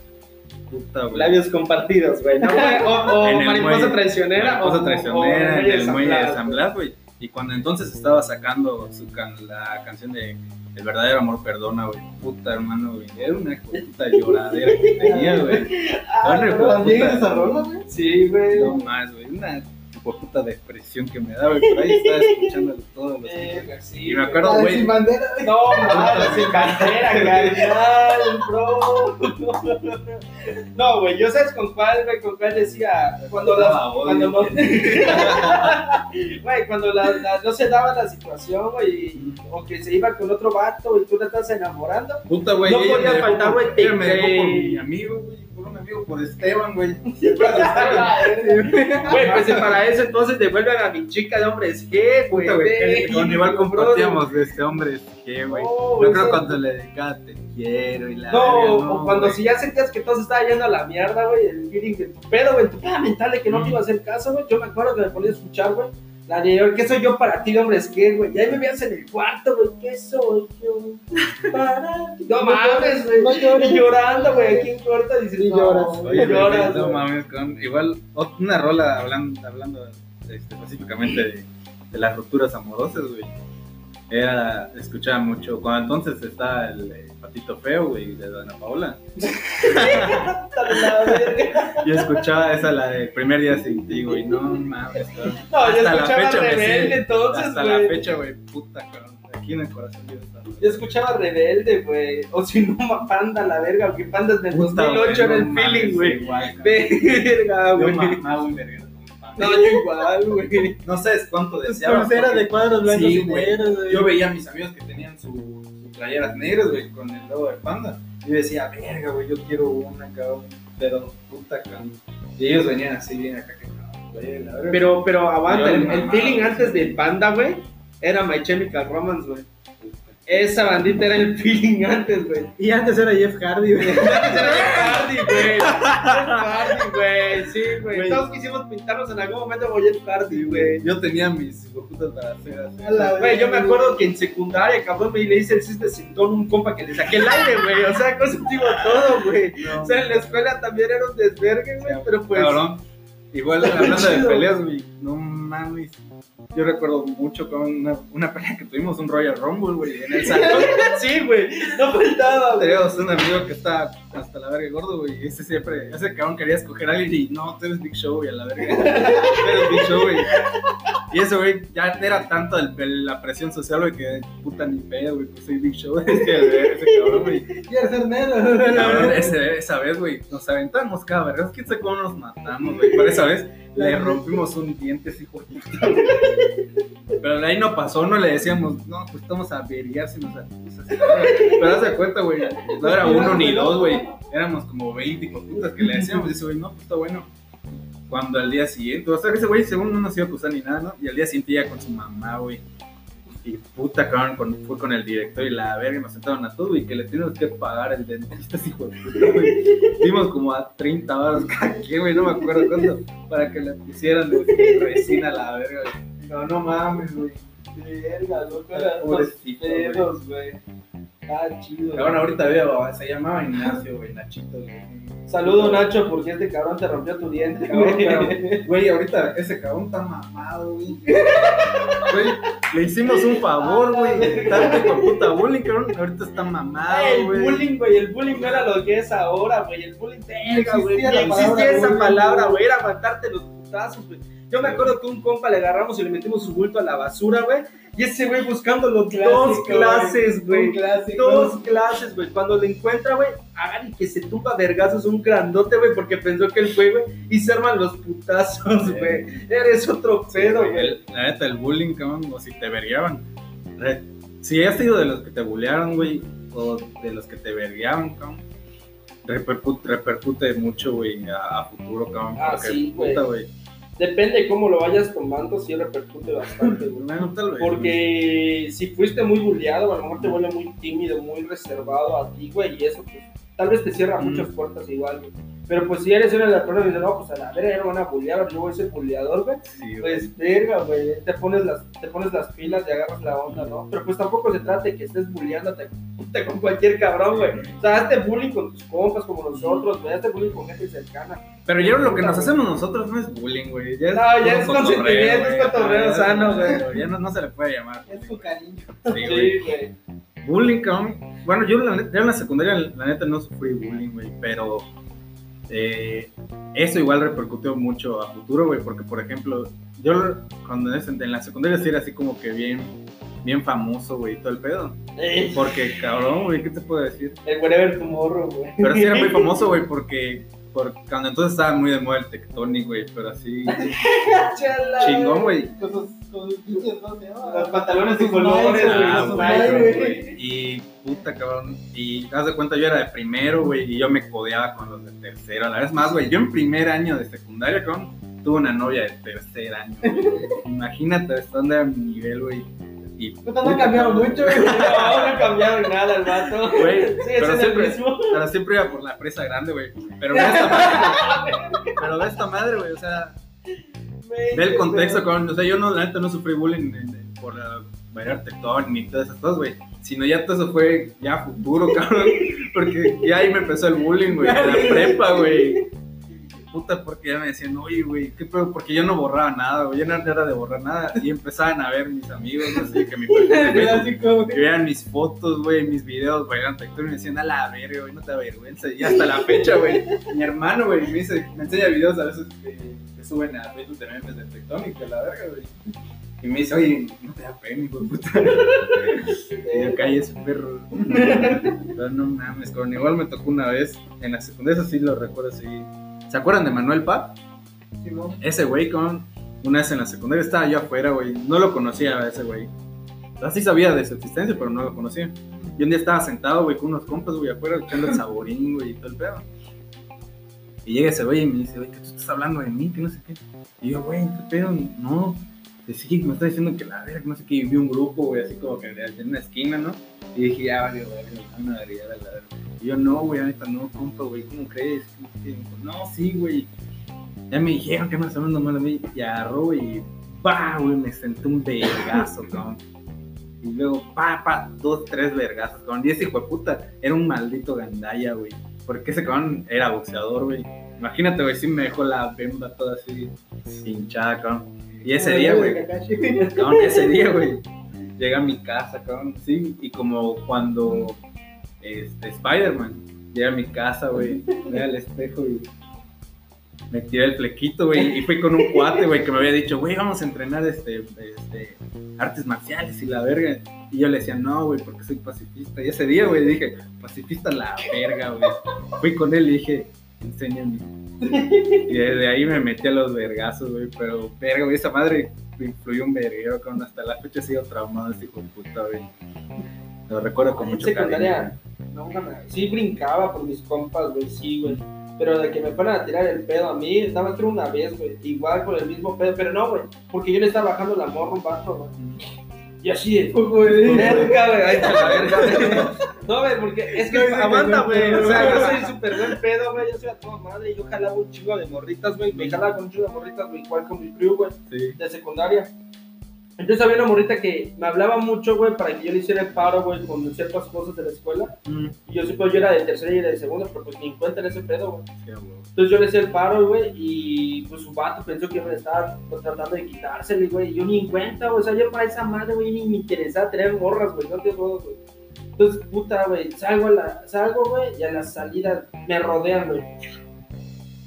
puta, güey. Labios compartidos, güey. ¿no, güey? O, <laughs> mariposa muelle- traicionera. Mariposa o, traicionera, o en el muelle de San Blas, güey. Y cuando entonces estaba sacando su can- la canción de El verdadero amor perdona, güey. Puta, hermano, güey. Era una puta lloradera que tenía, güey. <laughs> Ah. ¿También esa rola, güey? Sí, güey. No más, güey. Una puta depresión que me daba. Por ahí estaba escuchando todos los Eh, sí, Y me acuerdo, de güey. Sin bandera. No, mames, sin bandera, carnal, bro. <laughs> No, güey, yo sabes con cuál, güey, con cuál decía, cuando la, Babón. cuando no, <laughs> <laughs> güey, cuando la, la- no se daba la situación, güey, o que se iba con otro vato y tú la estás enamorando. Puta, güey. No podía faltar, güey, te Me dejó creí. mi amigo, güey. Por un amigo, por Esteban, güey. <laughs> Siempre. Güey, pues para eso entonces devuelven a mi chica de hombres G, güey. Con igual compartíamos de este hombre, ¿qué, güey? No, Yo creo cuando le dedicaba te quiero y la. No, o cuando si ya sentías que todo se estaba yendo a la mierda, güey, el feeling de tu pedo, güey, tu pedo mental de que no te iba a hacer caso, güey. Yo me acuerdo que me ponía a escuchar, güey, la de ¿qué soy yo para ti, hombre? Es que, güey, y ahí me veías en el cuarto, güey, ¿qué soy yo para ti? No mames, güey, No y llorando, güey, aquí en corto dices, Y no, lloras. Oye, lloras, no mames, con igual una rola hablando, hablando este, específicamente de, de las rupturas amorosas, güey. Era, escuchaba mucho, cuando entonces estaba el eh, patito feo, güey, de Dana Paola. <laughs> La verga. Yo escuchaba esa, la de primer día sin ti, güey, no mames. <laughs> No, yo Hasta la escuchaba fecha me Rebelde, sigue. entonces, Hasta güey. la fecha, güey, puta, cabrón. Aquí en el corazón yo estaba. Yo escuchaba Rebelde, güey, o si no, Panda, la verga, o que Panda es del Puta, 2008 güey, era el feeling, güey. <laughs> Verga, Yo güey. mamaba un verguero con Panda. No, yo igual, güey. No sabes cuánto deseaba. porque- de cuadros blancos Sí, y negros, güey. Yo veía a mis amigos que tenían sus su playeras negras, güey, con el logo de panda. Y yo decía, verga, güey, yo quiero una, cabrón. Pero, puta, cabrón. Y ellos venían así, bien acá, que verga. Pero, pero aguanta, el, el feeling antes de Panda, güey, era My Chemical Romance, güey. Esa bandita era el feeling antes, güey. Y antes era Jeff Hardy, güey. Antes era Jeff Hardy, güey. Jeff Hardy, güey. Sí, güey. Todos quisimos pintarnos en algún momento como Jeff Hardy, güey. Yo tenía mis putas para hacer Güey, yo me acuerdo que en secundaria, cabrón, me le hice el cisne sintón a un compa que le saqué el aire, güey. O sea, cosas digo todo, güey. No, O sea, en la escuela también era un desvergue, güey. Pero pues. Cabrón. Igual hablando de peleas, güey, no mames. Yo recuerdo mucho con una, una pelea que tuvimos, un Royal Rumble, güey, en el salón. <laughs> Sí, güey. No faltaba. Teníamos un amigo que está hasta la verga gordo, güey. Y ese siempre, ese cabrón quería escoger a alguien y no, tú eres Big Show, güey, a la verga. <laughs> Tú eres Big Show, güey. Y eso, güey, ya era tanto el- el- la presión social, güey, que puta ni pedo, güey, pues soy Big Show. <laughs> Es que ese cabrón, güey. Quieres ser Cabrón, negro. ese- esa vez, güey, nos aventamos cada verga. ¿Quién sabe cómo nos matamos, güey? Pero esa vez le rompimos un diente, ese hijo de. Pero de ahí no pasó, no le decíamos, no, pues estamos a averiar si nos acusas. Pero haz de cuenta, güey, no era uno ni dos, güey. Éramos como 20 hijos putas que le decíamos. Ese güey, no, pues está bueno. Cuando al día siguiente, o sea, que ese güey, según no nos iba a acusar ni nada, ¿no? Y al día siguiente ya con su mamá, güey. Y puta, cabrón, con, fue con el director y la verga, nos sentaron a todos, güey, que le tenemos que pagar el dentista, <laughs> hijo de puta, güey. Dimos como a 30 baros cada quien, güey, no me acuerdo cuánto, para que le pusieran de resina a la verga, güey. No, no mames, güey. Verga, loco, Pobrecito, pedos, güey. Ah, chido. Cabrón, ahorita veo, se llamaba Ignacio, güey, Nachito, güey. Saludo, Nacho, porque este cabrón te rompió tu diente, Cabrón, güey. pero, güey, ahorita ese cabrón está mamado, güey. Güey, le hicimos un favor, güey. Tanto con puta bullying, cabrón. Ahorita está mamado, Ah, el güey. bullying, güey, el bullying no era lo que es ahora, güey. El bullying, verga, güey. la existía esa palabra, güey. güey. Era aguantarte los putazos, güey. Yo me acuerdo que un compa le agarramos y le metimos su bulto a la basura, güey. Y ese güey buscando los dos Clásico, clases, güey. Clásico. Dos clases, güey. Cuando lo encuentra, güey, hagan y que se tumba vergazos un grandote, güey, porque pensó que él fue, güey, y se arman los putazos, Sí. güey. Eres otro pedo, Güey, La neta, el bullying, cabrón, o si te vergueaban. Si has sido de los que te bullearon, güey, o de los que te vergueaban, cabrón, repercute, repercute mucho, güey, a, a futuro, cabrón. Ah, porque, sí, güey. puta, güey. Depende de cómo lo vayas tomando, sí repercute bastante, güey. Bueno, tal vez. Porque si fuiste muy bulleado, a lo mejor te vuelve muy tímido, muy reservado a ti, güey, y eso, pues, tal vez te cierra Mm. muchas puertas igual, güey. Pero pues si eres una de las personas que dice, no, pues a la verga, no van a bullear, yo voy a ser bulleador, güey. Sí. Pues verga, güey, te pones las, te pones las pilas y agarras la onda, ¿no? Pero pues tampoco se trata de que estés bulleándote <laughs> con cualquier cabrón, güey. O sea, hazte bullying con tus compas como nosotros, güey, hazte bullying con gente cercana. Pero ya lo que nos hacemos nosotros no es bullying, güey. Ya es, No, ya es consentimiento, es cotorreo sano, güey. Ya no, no se le puede llamar. Es tu cariño. Sí, güey. Bullying, cabrón. Bueno, yo, la yo en la secundaria, la neta, no sufrí bullying, güey, pero eh, eso igual repercutió mucho a futuro, güey, porque, por ejemplo, yo cuando en, en la secundaria sí era así como que bien, bien famoso, güey, todo el pedo. Eh, Porque, cabrón, güey, ¿qué te puedo decir? El whatever tomorrow, güey. Pero sí era muy <laughs> famoso, güey, porque, porque cuando entonces estaba muy de moda el tectonic, güey, pero así <laughs> chingón, güey. Los pantalones de colores, güey. Y puta cabrón. Y te das de cuenta, yo era de primero, güey, y yo me codeaba con los de tercero. A la vez más, güey, yo en primer año de secundaria, cabrón, tuve una novia de tercer año. <laughs> Imagínate dónde era mi nivel, güey. Y Puta, no ha cambiado mucho, güey. <laughs> No, no ha cambiado nada el vato. Güey, <laughs> Sigue pero siempre, mismo. pero siempre iba por la presa grande, güey. Pero ve esta madre, güey. Pero ve esta madre, güey. O sea, ve el contexto, cabrón. O sea, yo no, la neta no sufrí bullying por la bailar tectón ni todas esas cosas, güey. Sino ya todo eso fue ya futuro, <laughs> cabrón. Porque ya ahí me empezó el bullying, güey. La prepa, güey. Puta, porque ya me decían, oye, güey, ¿qué pedo? Porque yo no borraba nada, güey. Yo no era de borrar nada. Y empezaban a ver mis amigos, así que mi <laughs> como que vean mis fotos, güey, mis videos bailando tectón y me decían, a la verga, güey, no te avergüenza. Y hasta la fecha, güey, mi hermano, güey, me, dice, me enseña videos a veces que, que suben a Facebook de memes de tectón y que la verga, güey. Y me dice, oye, no te da pena, hijo de puta. <laughs> Y yo calle ese perro. <laughs> Pero no mames, con igual me tocó una vez en la secundaria, eso sí lo recuerdo así. ¿Se acuerdan de Manuel Pap? Simón. Ese güey, con una vez en la secundaria estaba yo afuera, güey. No lo conocía a ese güey. O sea, sí sabía de su existencia, pero no lo conocía. Y un día estaba sentado, güey, con unos compas, güey, afuera, echando el saborín, güey, y todo el pedo. Y llega ese güey y me dice, güey, que tú estás hablando de mí, que no sé qué. Y yo, güey, ¿qué pedo? No. Sí, me está diciendo que la verga, no sé qué. Vi un grupo, güey, así como que en una esquina, ¿no? Y dije, ya, vale, güey, una verga, la verga. Y yo, no, güey, ahorita no, compa, güey, ¿cómo crees? No, sí, güey. Ya me dijeron que me están hablando mal de mí. Y agarró, y pa, güey, me senté un vergazo, <laughs> cabrón. Y luego, pa, pa, dos, tres vergazos, cabrón. Y ese hijo de puta era un maldito gandaya, güey. Porque ese cabrón era boxeador, güey. Imagínate, güey, sí me dejó la bemba toda así hinchada, cabrón. Y ese día, güey, <laughs> cabrón, ese día, güey, llegué a mi casa, cabrón, sí, y como cuando este, Spider-Man llega a mi casa, güey, ve al espejo y me tiré el flequito, güey, y fui con un cuate, güey, que me había dicho, güey, vamos a entrenar este, este, artes marciales y la verga. Y yo le decía, no, güey, porque soy pacifista. Y ese día, güey, dije, pacifista la verga, güey. Fui con él y dije, enséñame. Y desde ahí me metí a los vergazos, güey. Pero, verga, güey, esa madre me influyó un verguero, con hasta la fecha he sido traumado ese hijo de puta, güey. Lo recuerdo con mucho secundaria, cariño. no, sí brincaba por mis compas, güey, sí, güey. Pero de que me fueran a tirar el pedo a mí, estaba creo una vez, güey, igual con el mismo pedo, pero no, güey, porque yo le estaba bajando la morra un vato, güey. Y así de, Güey. verga, güey, ahí está la <laughs> verga. No, güey, porque es que No, aguanta, güey, o sea, yo soy súper buen pedo, güey, yo soy a toda madre, yo jalaba un chingo de morritas, güey, me jalaba con un chingo de morritas, güey, igual con mi crew, güey Sí. de secundaria. Entonces había una morrita que me hablaba mucho, güey, para que yo le hiciera el paro, güey, con ciertas cosas de la escuela. Mm, Y yo supongo yo era de tercera y era de segunda, pero pues ni en cuenta en ese pedo, güey. Entonces yo le hacía el paro, güey, y pues su vato pensó que yo me estaba pues, tratando de quitárselo, güey. Y yo ni en cuenta, güey. O sea, yo para esa madre, güey, ni me interesaba tener morras, güey, no te jodo, güey. Entonces, puta, güey, salgo, a la, salgo, güey, y a la salida me rodean, güey.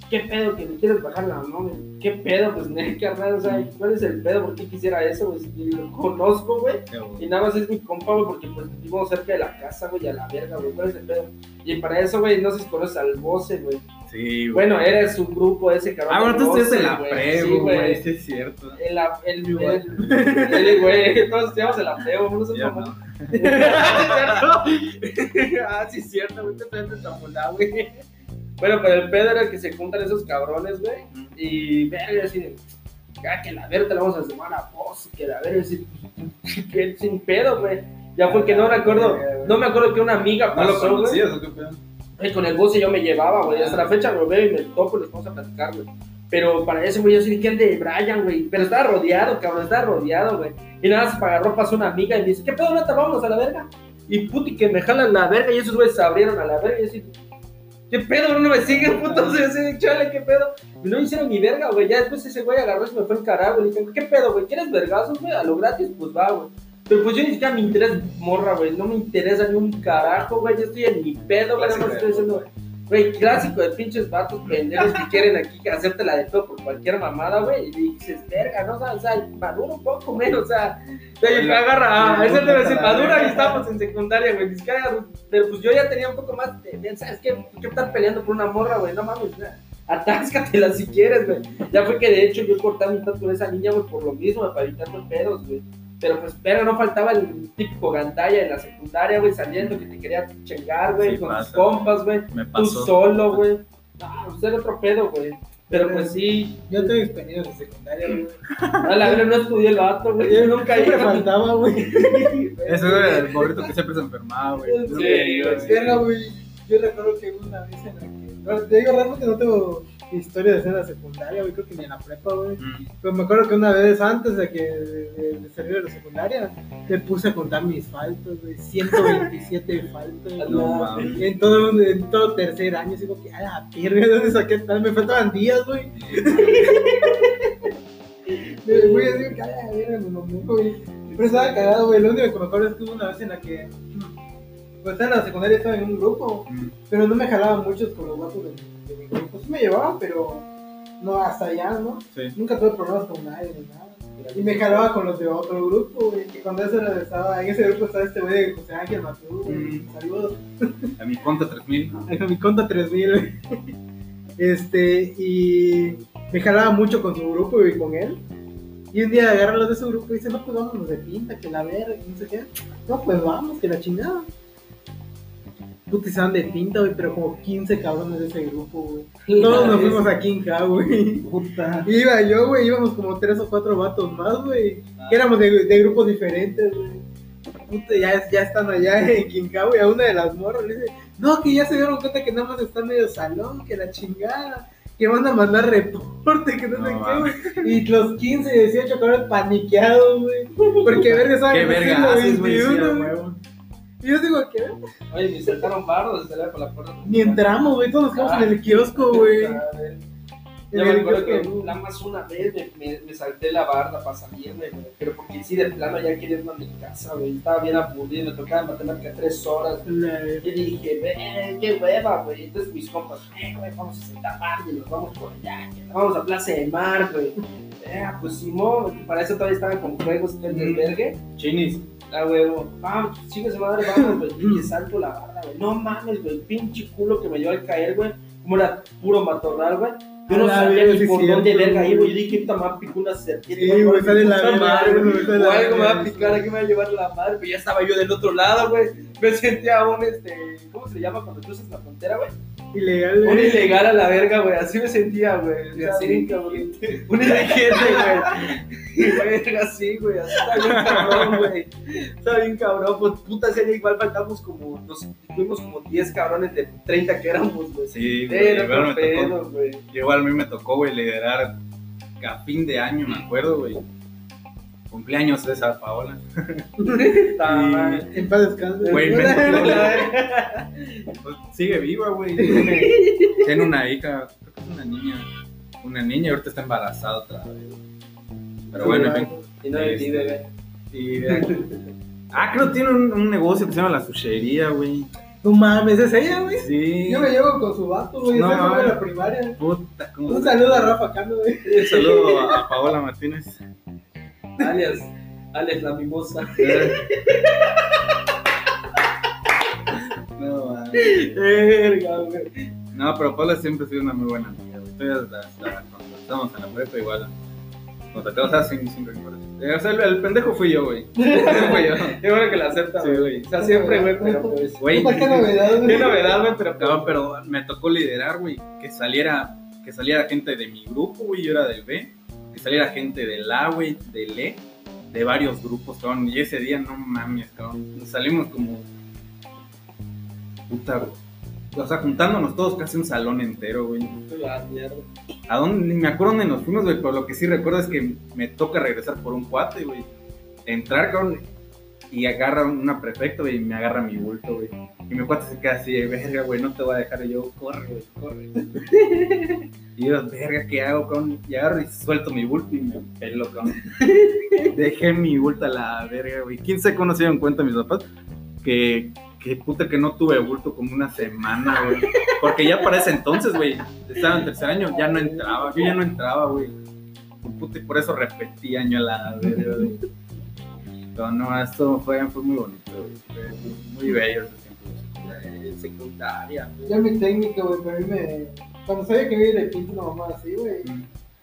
¿Qué pedo que me quieres bajar la mano, güey? ¿Qué pedo? Pues, <laughs> ne, carnal, o sea, ¿cuál es el pedo? ¿Por qué quisiera eso, güey? Si lo conozco, güey. Y nada más es mi compa, güey, porque pues vivimos cerca de la casa, güey, a la verga, güey. ¿Cuál es el pedo? Y para eso, güey, no sé si conoces al Voce, güey. Sí, güey. Bueno, eres un grupo ese cabrón. Ah, bueno, tú estás en la güey. pre, Sí, güey. Sí, es cierto. El, el, el, el, el- güey, todos estudiamos en la pre, güey, no sé cómo. no. <laughs> <laughs> ah, sí, es cierto, güey, te de Tamulá, güey. Bueno, pero el pedo era que se juntan esos cabrones, güey. Y verga, así de, que la verga te la vamos a sumar a vos, que la verga, sin, <laughs> que sin pedo, güey. Ya fue que no recuerdo, no me acuerdo que una amiga ¿No lo pasó, güey. conocías o qué pedo? Ay, con el boss yo me llevaba, güey. Hasta la fecha lo veo y me toco y les vamos a platicar, güey. Pero para ese güey yo sí dije el de Brian, güey. Pero estaba rodeado, cabrón, estaba rodeado, güey. Y nada, se agarró, pasó una amiga y me dice, ¿qué pedo, neta? Vámonos a la verga. Y puti que me jalan la verga y esos güeyes se abrieron a la verga y yo así, ¿qué pedo? No me yo así, <laughs> chale, ¿qué pedo? Y no hicieron ni verga, güey. Ya después ese güey agarró y se me fue encarar, güey. Dije, ¿qué pedo, güey? ¿Quieres vergazos, güey? A lo gratis, pues va, güey. Pero pues yo ni siquiera me interesa morra, güey. No me interesa ni un carajo, güey. Yo estoy en mi pedo, güey. Nada más estoy diciendo, güey, clásico de pinches vatos pendejos que quieren aquí hacerte la de todo por cualquier mamada, güey. Y dices, verga, ¿no? O sea, o sea, madura un poco menos, o sea. Oye, agarra, ah, ese debe ser madura y estábamos en secundaria, güey. Ni siquiera, Pero pues yo ya tenía un poco más de, ¿sabes qué? ¿Qué estás peleando por una morra, güey? No mames, atáscatela si quieres, güey. Ya fue que de hecho yo corté amistad con esa niña, güey, por lo mismo, güey, para evitar los pedos, güey. Pero pues, pero no faltaba el típico gandalla en la secundaria, güey, saliendo que te quería chingar, güey, Sí, con tus compas, güey. Me Tú solo, güey. No, pues era otro pedo, güey. Pero pues sí, Yo tengo experiencia en secundaria, güey. a la verdad no estudié el vato, güey. Yo nunca iba. faltaba, güey. <laughs> Ese era el morrito que siempre se enfermaba, güey. Sí, güey. Verga, güey. Yo recuerdo que una vez en la que. no, Te digo, realmente no tengo historia de la secundaria, güey. Creo que ni en la prepa, güey. Mm. Pero me acuerdo que una vez antes de que de, de salir de la secundaria, me puse a contar mis faltas, güey. 127 <laughs> faltas. No güey. En todo, en todo tercer año, así como que, a la pierna, ¿de dónde saqué tal? Me faltaban días, güey. <laughs> Me voy a decir que, a la verga, me mamó, güey. Pero estaba cagado, güey. Lo único que me acuerdo es que hubo una vez en la que, pues en la secundaria, estaba en un grupo, Mm. pero no me jalaban muchos con los guapos de, de mi grupo. Sí me llevaban, pero no hasta allá, ¿no? Sí. Nunca tuve problemas con nadie ni nada. Y me jalaba con los de otro grupo, güey. Que cuando eso era- estaba, en ese grupo estaba este güey de José Ángel Matú, güey. Mm. Saludos. A mi conta 3000. <laughs> A mi conta 3000, güey. Este, y me jalaba mucho con su grupo y con él. Y un día agarra los de su grupo y dice, no, pues vámonos de pinta, que la verga, que no sé qué. No, pues vamos, que la chingada. Puta, y se van de pinta, güey, pero como 15 cabrones de ese grupo, güey. Todos nos fuimos a Kinja, güey. Puta. Iba yo, güey, íbamos como tres o cuatro vatos más, güey. Que éramos de, de grupos diferentes, güey. Puta, ya, ya están allá <laughs> en Quincao, güey, a una de las morras le dice, no, que ya se dieron cuenta que nada más está medio salón, que la chingada, que van a mandar reporte, que no, No sé qué, güey. Y los 15, 18 cabrones paniqueados, güey. Porque verga estaban ¿Qué en el verga siglo haces, güey? Sí, a 21, güey. Y yo digo, ¿qué? Oye, me saltaron barros de salir por la puerta. Ni entramos, güey, todos nos quedamos en el kiosco, güey. Yo me acuerdo que nada más una vez me, me, me salté la barda para salirme, güey. Pero porque sí, de plano ya quería irme a mi casa, güey. Estaba bien aburrido, me tocaba matemática tres horas. Y dije, ve, qué hueva, güey. Entonces mis compas, eh, güey, vamos a sentar barda y nos vamos por allá. Vamos a Plaza de Mar, güey. Eh, pues Simón, para eso todavía estaban con juegos y todo el desvergue. Chinis. Ah, huevo. Vamos, chingue su madre, vamos, güey. Y salto la barra, güey. No mames, güey. Pinche culo que me dio al caer, güey. Como era puro matorral, güey. Yo no A sabía ni por dónde verga ir, güey. Yo dije, puta, me va a picar una serpiente. Sí, güey, sale la madre, güey, O algo me va a picar, aquí me va a llevar la madre. Pero ya estaba yo del otro lado, güey. Me sentía un, este, ¿cómo se llama cuando cruzas la frontera, güey? Ilegal, Un güey. ilegal a la verga, güey. Así me sentía, güey. Así. bien cabrón. Un indigente, güey. Verga, así, güey. Así está bien cabrón, güey. Está bien cabrón. Pues puta, ese día igual faltamos como, nos fuimos como 10 cabrones de 30 que éramos, güey. Sí, güey. Igual me tocó. güey. Igual a mí me tocó, güey, liderar a fin de año, me acuerdo, güey. Cumpleaños de esa Paola. Está <laughs> Y- mal. En paz descanse. Güey, me- <laughs> La Pues sigue viva, güey. Tiene, tiene una hija, creo que es una niña. Una niña y ahorita está embarazada otra vez. Pero bueno, en fin. Y no le bebé. Y de- Ah, creo que tiene un, un negocio que se llama La Suchería, güey. No mames, es ella, güey. Sí. Yo me llevo con su vato, güey. No, No, mames. la primaria. Puta, ¿cómo Un saludo a Rafa Cano, güey. Un saludo a Paola Martínez. Alias, alias la mimosa. <laughs> No, man. Verga, güey. no, pero Paola siempre ha sido una muy buena amiga, güey. Cuando estábamos en la prepa igual. Cuando te vas a hacer sin rencores. O sea, el, el pendejo fui yo, güey. El pendejo fui yo. <laughs> Qué bueno que la acepta, Sí, güey. O sea, siempre, güey, pero pues. Güey. Qué novedad, güey. Qué novedad, güey, pero Cabrón, pero me tocó liderar, güey, que saliera, que saliera gente de mi grupo, güey, yo era del B, que saliera gente del A, güey, del E, de varios grupos, cabrón. Y ese día, no mames, cabrón. Nos salimos como. Puta, güey. O sea, juntándonos todos casi un salón entero, güey. La. ¿A dónde? Ni me acuerdo dónde nos fuimos, güey, pero lo que sí recuerdo es que me toca regresar por un cuate, güey. Entrar, cabrón, y agarra una prefecto, güey, y me agarra mi bulto, güey. Y mi cuate se queda así, verga, güey, no te voy a dejar. Y yo, corre, güey, corre. <laughs> y yo, verga, ¿qué hago, cabrón? Y agarro y suelto mi bulto y me pelo, cabrón. <laughs> Dejé mi bulto a la verga, güey. ¿Quién se cómo se dieron cuenta mis papás? Que, que puta que no tuve bulto como una semana, güey. Porque ya para ese entonces, güey, estaba en tercer año, ya no entraba. Yo ya no entraba, güey. Puta, y por eso repetí año a la verga, güey. Pero no, esto fue, fue muy bonito, güey. Fue muy bello tiempo. Eh, secundaria. güey. Ya mi técnica, güey, pero a mí me. Cuando sabía que me iba a pinto una mamá así, güey,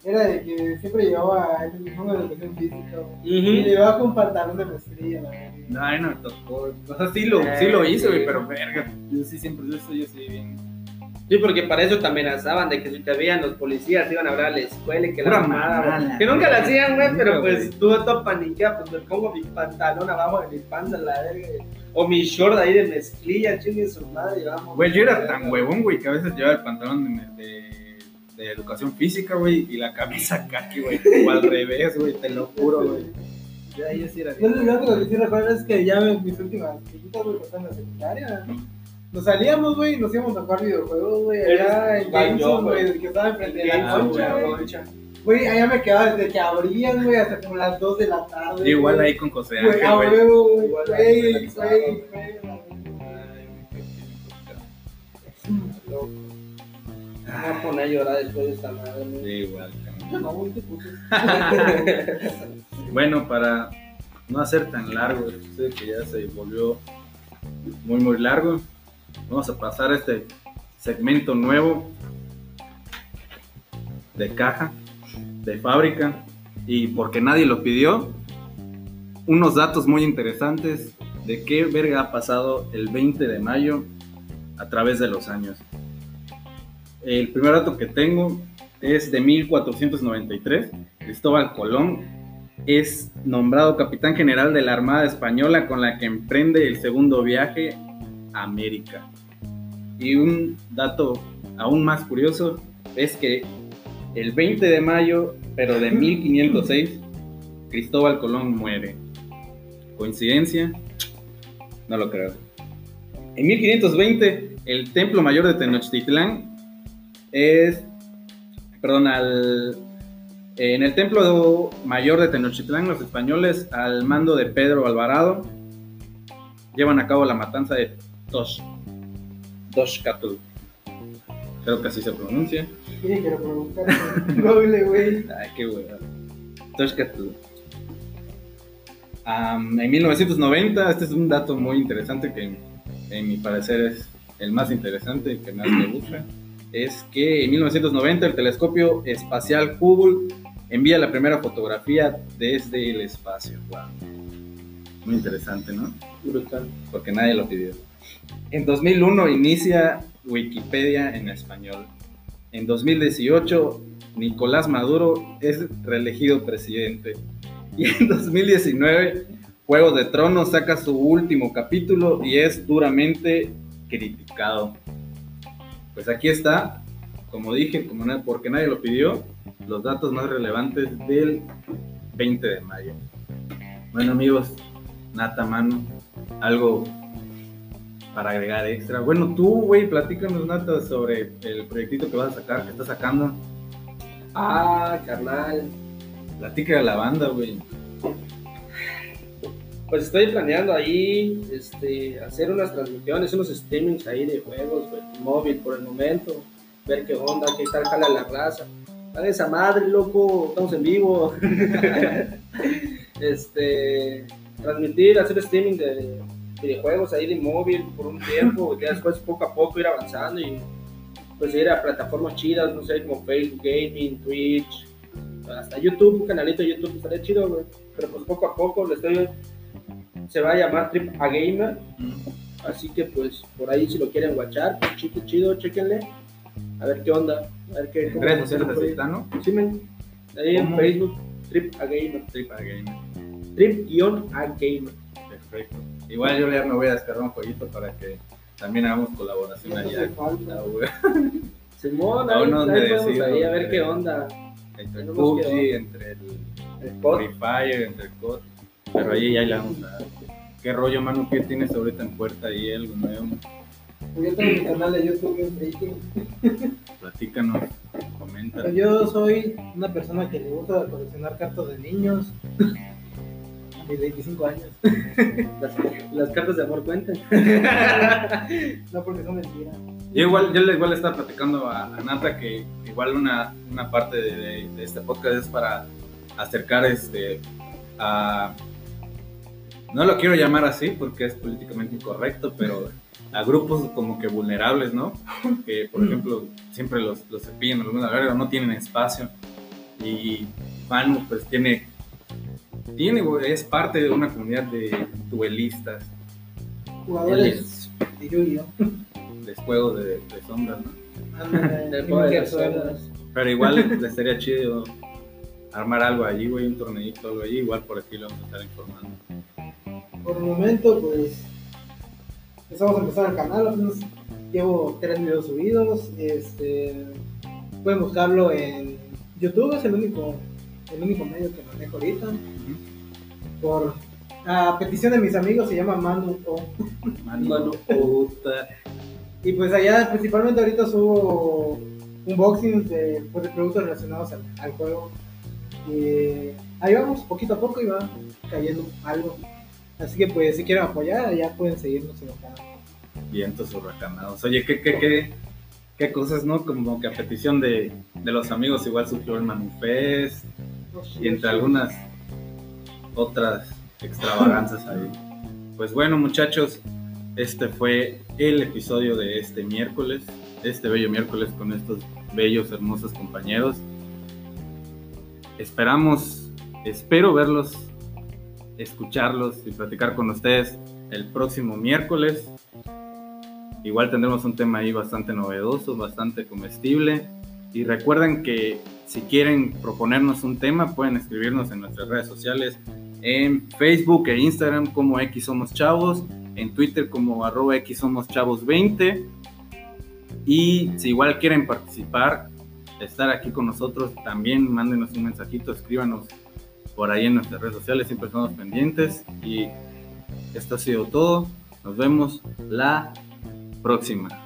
era de que siempre llevaba el uniforme de educación física, güey. Y Ujú. llevaba con pantalón de mezclilla, la verdad. Ay, no me tocó. O sea, sí lo, sí lo hice, güey, pero verga. Yo sí siempre, yo soy así bien. Sí, porque para eso te amenazaban de que si te veían los policías iban a hablar a la escuela y que la Pura mamada, güey. mamada, Que nunca la hacían, güey, pero pues güey. tú todo paniquea, pues me pongo mi pantalón abajo de mi panza, la verga. O mi short ahí de mezclilla, chingue su madre, vamos. Güey, yo era tan huevón, güey, que a veces llevaba el pantalón de, de, de educación física, güey, y la camisa kaki, güey. O al revés, güey, te lo juro, güey. Ya, yo sí era Yo lo que sí recuerdo es que ya en mis últimas chiquitas, güey, pues en la secundaria. Nos salíamos, güey, y nos íbamos a jugar videojuegos, güey, allá en Jameson, güey. que estaba enfrente de la concha, güey, güey. allá me quedaba desde que abrían, güey, hasta como las 2 de la tarde. Igual ahí con José Ángel, güey. güey, Igual güey, ahí güey, güey. Loco. Me voy a poner a llorar después de esta madre. güey. Sí, igual, cabrón. No, güey, te puto. <laughs> Bueno, para no hacer tan largo, sé que ya se volvió muy, muy largo, vamos a pasar a este segmento nuevo de caja, de fábrica, y porque nadie lo pidió, unos datos muy interesantes de qué verga ha pasado el 20 de mayo a través de los años. El primer dato que tengo es de 1493. Cristóbal Colón es nombrado capitán general de la Armada Española con la que emprende el segundo viaje a América. Y un dato aún más curioso es que el 20 de mayo, pero de 1506, Cristóbal Colón muere. ¿Coincidencia? No lo creo. En 1520, el Templo Mayor de Tenochtitlán es, perdón, al, en el Templo Mayor de Tenochtitlán, los españoles, al mando de Pedro Alvarado, llevan a cabo la matanza de Tosh, Toshcatl. Creo que así se pronuncia. Sí, quiero preguntar. <laughs> Doble, güey. Ay, qué hueva. Toshcatl. Am, en 1990, este es un dato muy interesante que en mi parecer es el más interesante y que más me gusta, es que en 1990 el telescopio espacial Hubble envía la primera fotografía desde el espacio. Wow. Muy interesante, ¿no? Brutal. Porque nadie lo pidió. En 2001 inicia Wikipedia en español. En 2018 Nicolás Maduro es reelegido presidente. <laughs> Y en 2019 Juegos de Tronos saca su último capítulo y es duramente criticado. Pues aquí está, como dije, como porque nadie lo pidió, los datos más relevantes del 20 de mayo. Bueno amigos, Nata Mano, algo para agregar extra. Bueno, tú, güey, platícanos, Nata, sobre el proyectito que vas a sacar, que estás sacando. Ah, carnal. Platica a la banda, güey. Pues estoy planeando ahí este, hacer unas transmisiones, unos streamings ahí de juegos, güey, móvil por el momento, ver qué onda, qué tal jala la raza. Hagan esa madre, loco, estamos en vivo. <laughs> este, transmitir, hacer streaming de videojuegos ahí de móvil por un tiempo, ya después poco a poco ir avanzando y pues ir a plataformas chidas, no sé, como Facebook Gaming, Twitch, hasta YouTube, un canalito de YouTube estaría chido, güey. Pero pues poco a poco le estoy se va a llamar Trip a Gamer. Así que pues por ahí si lo quieren guachar, pues, chido, chido, chequenle. A ver qué onda. A ver qué. Redes sociales está, ¿no? Sí, men. Ahí en. Facebook, Trip a Gamer. Trip a Gamer. Trip-a-gamer. Perfecto. Igual yo ya me voy a descargar un jueguito para que también hagamos colaboración allá. <laughs> Simón, ahí, no ahí me vamos ahí a ver qué onda. Entre el PUBG, entre el El. Free Fire, entre el COD. Pero ahí ya le vamos a dar. ¿Qué rollo, mano? ¿Qué tienes ahorita en puerta ahí? ¿Algo nuevo? Yo tengo mi canal de YouTube en Facebook. <laughs> Platícanos, comenta. Yo soy una persona que le gusta coleccionar cartas de niños. Mis 25 años. <laughs> Las, las cartas de amor cuentan. <laughs> No porque son mentiras. Yo igual, yo le- igual estaba platicando a, a Nata que igual una, una parte de, de- de este podcast es para acercar este a no lo quiero llamar así porque es políticamente incorrecto, pero a grupos como que vulnerables, ¿no? Que por ejemplo siempre los, los cepillan verga, no tienen espacio. Y Manu pues tiene, tiene, es parte de una comunidad de duelistas, Jugadores de Yu-Gi-Oh! de juegos de, de sombras, ¿no? De poder sombras. Pero igual <laughs> le estaría chido armar algo allí, güey, un torneito, algo allí. Igual por aquí lo vamos a estar informando. Por el momento, pues. Empezamos a empezar el canal. apenas llevo tres videos subidos. Este. Pueden buscarlo en YouTube, es el único, el único medio que manejo ahorita. Por. A petición de mis amigos se llama Manu O. Manu, Manu. puta. Y pues allá principalmente ahorita subo unboxings de, pues, de productos relacionados al, al juego. Y ahí vamos, poquito a poco y va cayendo algo. Así que pues si quieren apoyar, ya pueden seguirnos en. Vientos huracanados. Oye, ¿qué, qué, qué, qué cosas, no? Como que a petición de, de los amigos igual surgió el Manifest y entre algunas otras extravaganzas ahí. Pues bueno, muchachos, este fue el episodio de este miércoles, este bello miércoles con estos bellos, hermosos compañeros. Esperamos, espero verlos, escucharlos y platicar con ustedes el próximo miércoles. Igual tendremos un tema ahí bastante novedoso, bastante comestible. Y recuerden que si quieren proponernos un tema, pueden escribirnos en nuestras redes sociales, en Facebook e Instagram como X Somos Chavos, en Twitter como arroba X Somos Chavos 20. Y si igual quieren participar, estar aquí con nosotros, también mándenos un mensajito, escríbanos por ahí en nuestras redes sociales, siempre estamos pendientes. Y esto ha sido todo. Nos vemos la próxima.